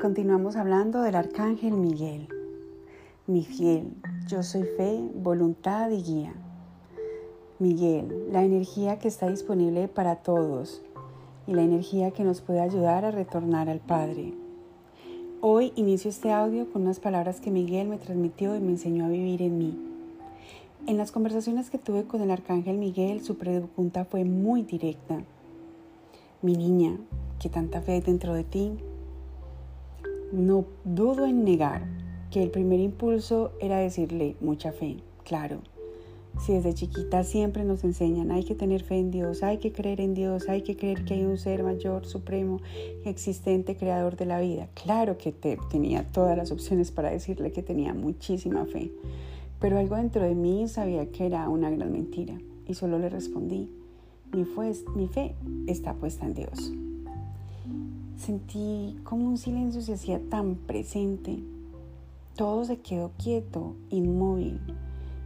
Continuamos hablando del arcángel Miguel. Miguel, yo soy fe, voluntad y guía. Miguel, la energía que está disponible para todos y la energía que nos puede ayudar a retornar al Padre. Hoy inicio este audio con unas palabras que Miguel me transmitió y me enseñó a vivir en mí. En las conversaciones que tuve con el arcángel Miguel, su pregunta fue muy directa. Mi niña, ¿qué tanta fe hay dentro de ti? No dudo en negar que el primer impulso era decirle mucha fe, claro. Si desde chiquita siempre nos enseñan hay que tener fe en Dios, hay que creer en Dios, hay que creer que hay un ser mayor, supremo, existente, creador de la vida. Claro que tenía todas las opciones para decirle que tenía muchísima fe, pero algo dentro de mí sabía que era una gran mentira y solo le respondí, mi, fe está puesta en Dios. Sentí como un silencio se hacía tan presente. Todo se quedó quieto, inmóvil.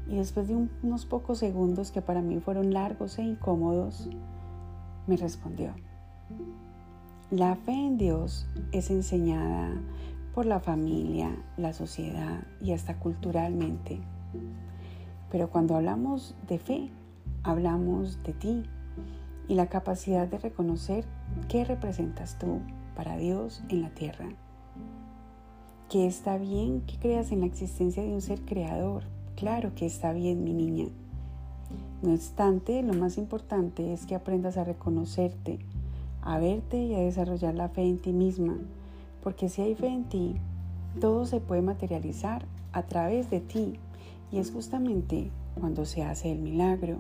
Y después de unos pocos segundos que para mí fueron largos e incómodos, me respondió. La fe en Dios es enseñada por la familia, la sociedad y hasta culturalmente. Pero cuando hablamos de fe, hablamos de ti y la capacidad de reconocer qué representas tú, para Dios en la tierra. Que está bien que creas en la existencia de un ser creador. Claro que está bien, mi niña. No obstante, lo más importante es que aprendas a reconocerte, a verte y a desarrollar la fe en ti misma. Porque si hay fe en ti, todo se puede materializar a través de ti. Y es justamente cuando se hace el milagro.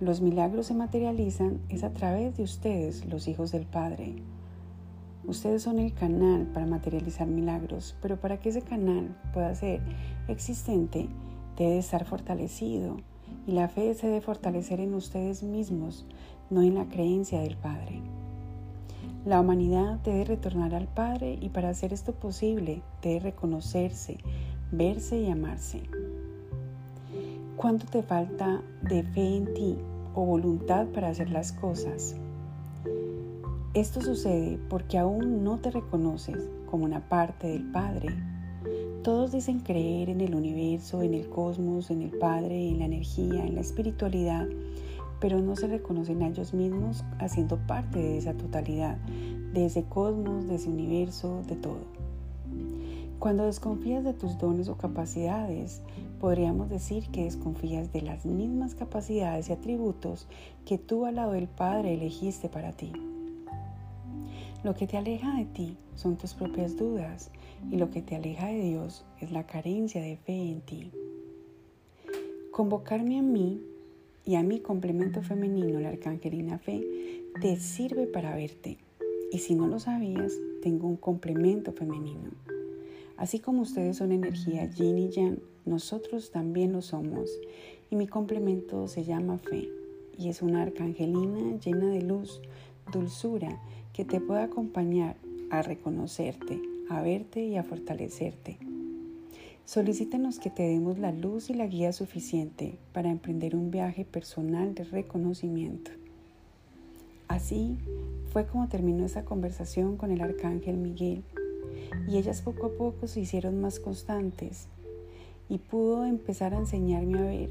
Los milagros se materializan es a través de ustedes, los hijos del Padre. Ustedes son el canal para materializar milagros, pero para que ese canal pueda ser existente, debe estar fortalecido y la fe se debe fortalecer en ustedes mismos, no en la creencia del Padre. La humanidad debe retornar al Padre y para hacer esto posible debe reconocerse, verse y amarse. ¿Cuánto te falta de fe en ti o voluntad para hacer las cosas? Esto sucede porque aún no te reconoces como una parte del Padre. Todos dicen creer en el universo, en el cosmos, en el Padre, en la energía, en la espiritualidad, pero no se reconocen a ellos mismos haciendo parte de esa totalidad, de ese cosmos, de ese universo, de todo. Cuando desconfías de tus dones o capacidades, podríamos decir que desconfías de las mismas capacidades y atributos que tú al lado del Padre elegiste para ti. Lo que te aleja de ti son tus propias dudas y lo que te aleja de Dios es la carencia de fe en ti. Convocarme a mí y a mi complemento femenino, la arcangelina fe, te sirve para verte. Y si no lo sabías, tengo un complemento femenino. Así como ustedes son energía yin y yang, nosotros también lo somos. Y mi complemento se llama fe y es una arcangelina llena de luz, dulzura que te pueda acompañar a reconocerte, a verte y a fortalecerte. Solicítanos que te demos la luz y la guía suficiente para emprender un viaje personal de reconocimiento. Así fue como terminó esa conversación con el arcángel Miguel y ellas poco a poco se hicieron más constantes y pudo empezar a enseñarme a ver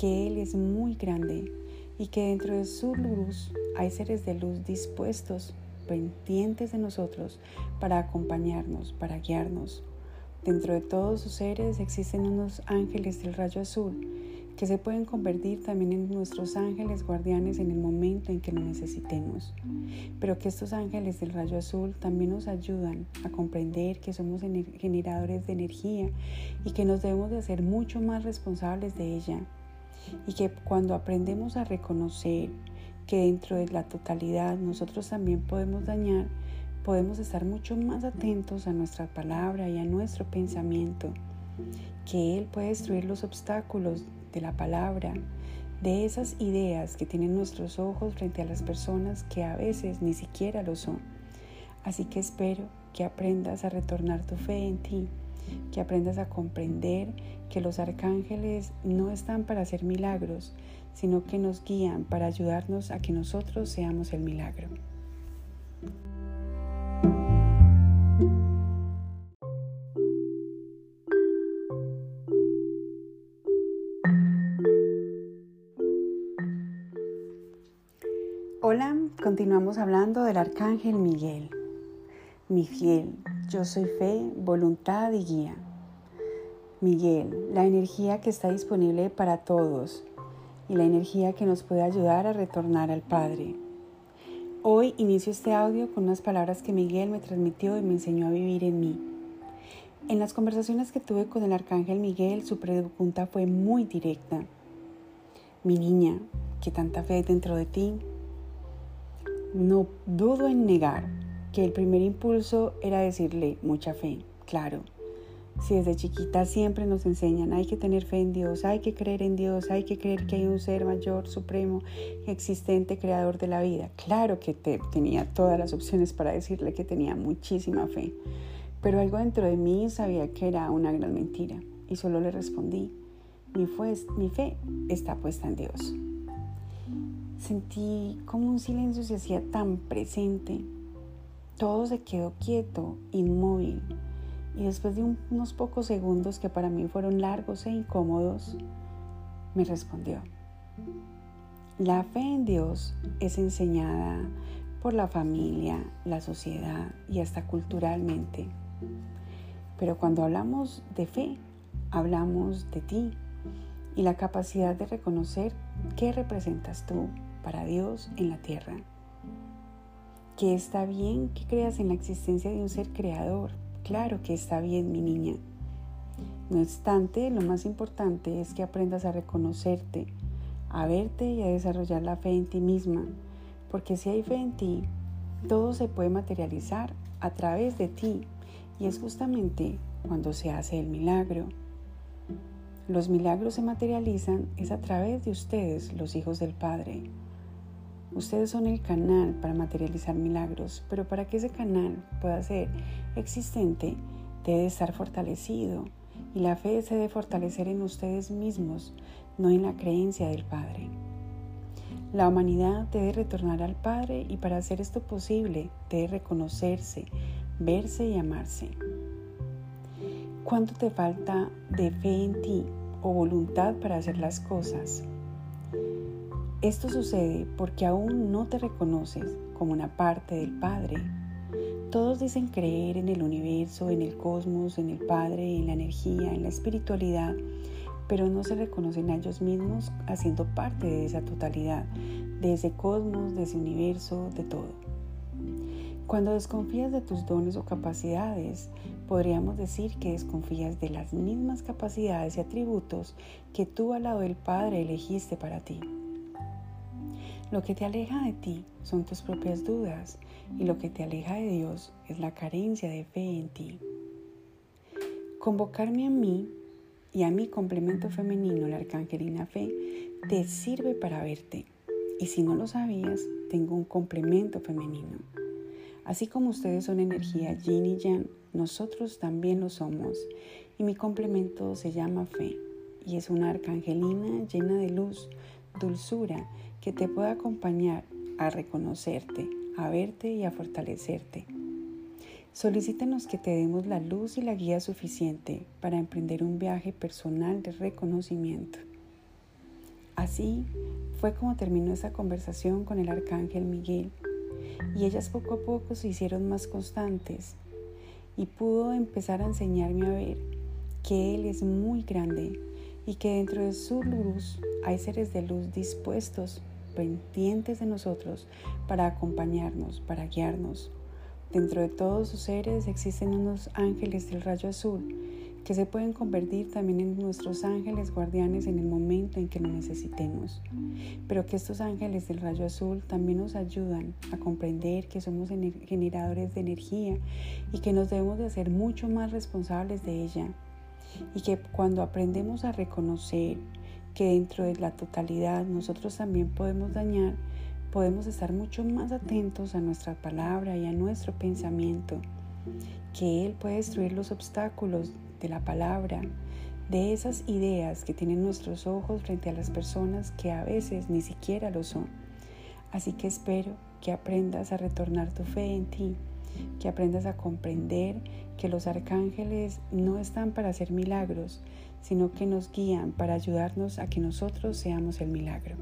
que Él es muy grande y que dentro de su luz hay seres de luz dispuestos, pendientes de nosotros para acompañarnos, para guiarnos. Dentro de todos sus seres existen unos ángeles del rayo azul que se pueden convertir también en nuestros ángeles guardianes en el momento en que lo necesitemos. Pero que estos ángeles del rayo azul también nos ayudan a comprender que somos generadores de energía y que nos debemos de hacer mucho más responsables de ella y que cuando aprendemos a reconocer que dentro de la totalidad nosotros también podemos dañar, podemos estar mucho más atentos a nuestra palabra y a nuestro pensamiento, que Él puede destruir los obstáculos de la palabra, de esas ideas que tienen nuestros ojos frente a las personas que a veces ni siquiera lo son. Así que espero que aprendas a retornar tu fe en ti que aprendas a comprender que los arcángeles no están para hacer milagros, sino que nos guían para ayudarnos a que nosotros seamos el milagro. Hola, continuamos hablando del Arcángel Miguel. Miguel, yo soy fe, voluntad y guía. Miguel, la energía que está disponible para todos y la energía que nos puede ayudar a retornar al Padre. Hoy inicio este audio con unas palabras que Miguel me transmitió y me enseñó a vivir en mí. En las conversaciones que tuve con el arcángel Miguel, su pregunta fue muy directa. Mi niña, ¿qué tanta fe hay dentro de ti? No dudo en negar que el primer impulso era decirle mucha fe, claro. Si desde chiquita siempre nos enseñan, hay que tener fe en Dios, hay que creer en Dios, hay que creer que hay un ser mayor, supremo, existente, creador de la vida. Claro que tenía todas las opciones para decirle que tenía muchísima fe, pero algo dentro de mí sabía que era una gran mentira y solo le respondí, mi, mi fe está puesta en Dios. Sentí como un silencio se hacía tan presente. Todo se quedó quieto, inmóvil. Y después de unos pocos segundos que para mí fueron largos e incómodos, me respondió. La fe en Dios es enseñada por la familia, la sociedad y hasta culturalmente. Pero cuando hablamos de fe, hablamos de ti y la capacidad de reconocer qué representas tú para Dios en la tierra. Que está bien que creas en la existencia de un ser creador. Claro que está bien, mi niña. No obstante, lo más importante es que aprendas a reconocerte, a verte y a desarrollar la fe en ti misma. Porque si hay fe en ti, todo se puede materializar a través de ti. Y es justamente cuando se hace el milagro. Los milagros se materializan es a través de ustedes, los hijos del Padre. Ustedes son el canal para materializar milagros, pero para que ese canal pueda ser existente, debe estar fortalecido. Y la fe se debe fortalecer en ustedes mismos, no en la creencia del Padre. La humanidad debe retornar al Padre y para hacer esto posible debe reconocerse, verse y amarse. ¿Cuánto te falta de fe en ti o voluntad para hacer las cosas? Esto sucede porque aún no te reconoces como una parte del Padre. Todos dicen creer en el universo, en el cosmos, en el Padre, en la energía, en la espiritualidad, pero no se reconocen a ellos mismos haciendo parte de esa totalidad, de ese cosmos, de ese universo, de todo. Cuando desconfías de tus dones o capacidades, podríamos decir que desconfías de las mismas capacidades y atributos que tú al lado del Padre elegiste para ti. Lo que te aleja de ti son tus propias dudas y lo que te aleja de Dios es la carencia de fe en ti. Convocarme a mí y a mi complemento femenino, la arcangelina fe, te sirve para verte. Y si no lo sabías, tengo un complemento femenino. Así como ustedes son energía yin y yang, nosotros también lo somos. Y mi complemento se llama fe y es una arcangelina llena de luz, dulzura que te pueda acompañar a reconocerte, a verte y a fortalecerte. Solicítanos que te demos la luz y la guía suficiente para emprender un viaje personal de reconocimiento. Así fue como terminó esa conversación con el arcángel Miguel y ellas poco a poco se hicieron más constantes y pudo empezar a enseñarme a ver que Él es muy grande y que dentro de su luz hay seres de luz dispuestos pendientes de nosotros para acompañarnos, para guiarnos. Dentro de todos sus seres existen unos ángeles del rayo azul que se pueden convertir también en nuestros ángeles guardianes en el momento en que lo necesitemos. Pero que estos ángeles del rayo azul también nos ayudan a comprender que somos generadores de energía y que nos debemos de hacer mucho más responsables de ella. Y que cuando aprendemos a reconocer, que dentro de la totalidad nosotros también podemos dañar, podemos estar mucho más atentos a nuestra palabra y a nuestro pensamiento, que Él puede destruir los obstáculos de la palabra, de esas ideas que tienen nuestros ojos frente a las personas que a veces ni siquiera lo son. Así que espero que aprendas a retornar tu fe en ti, que aprendas a comprender que los arcángeles no están para hacer milagros, sino que nos guían para ayudarnos a que nosotros seamos el milagro.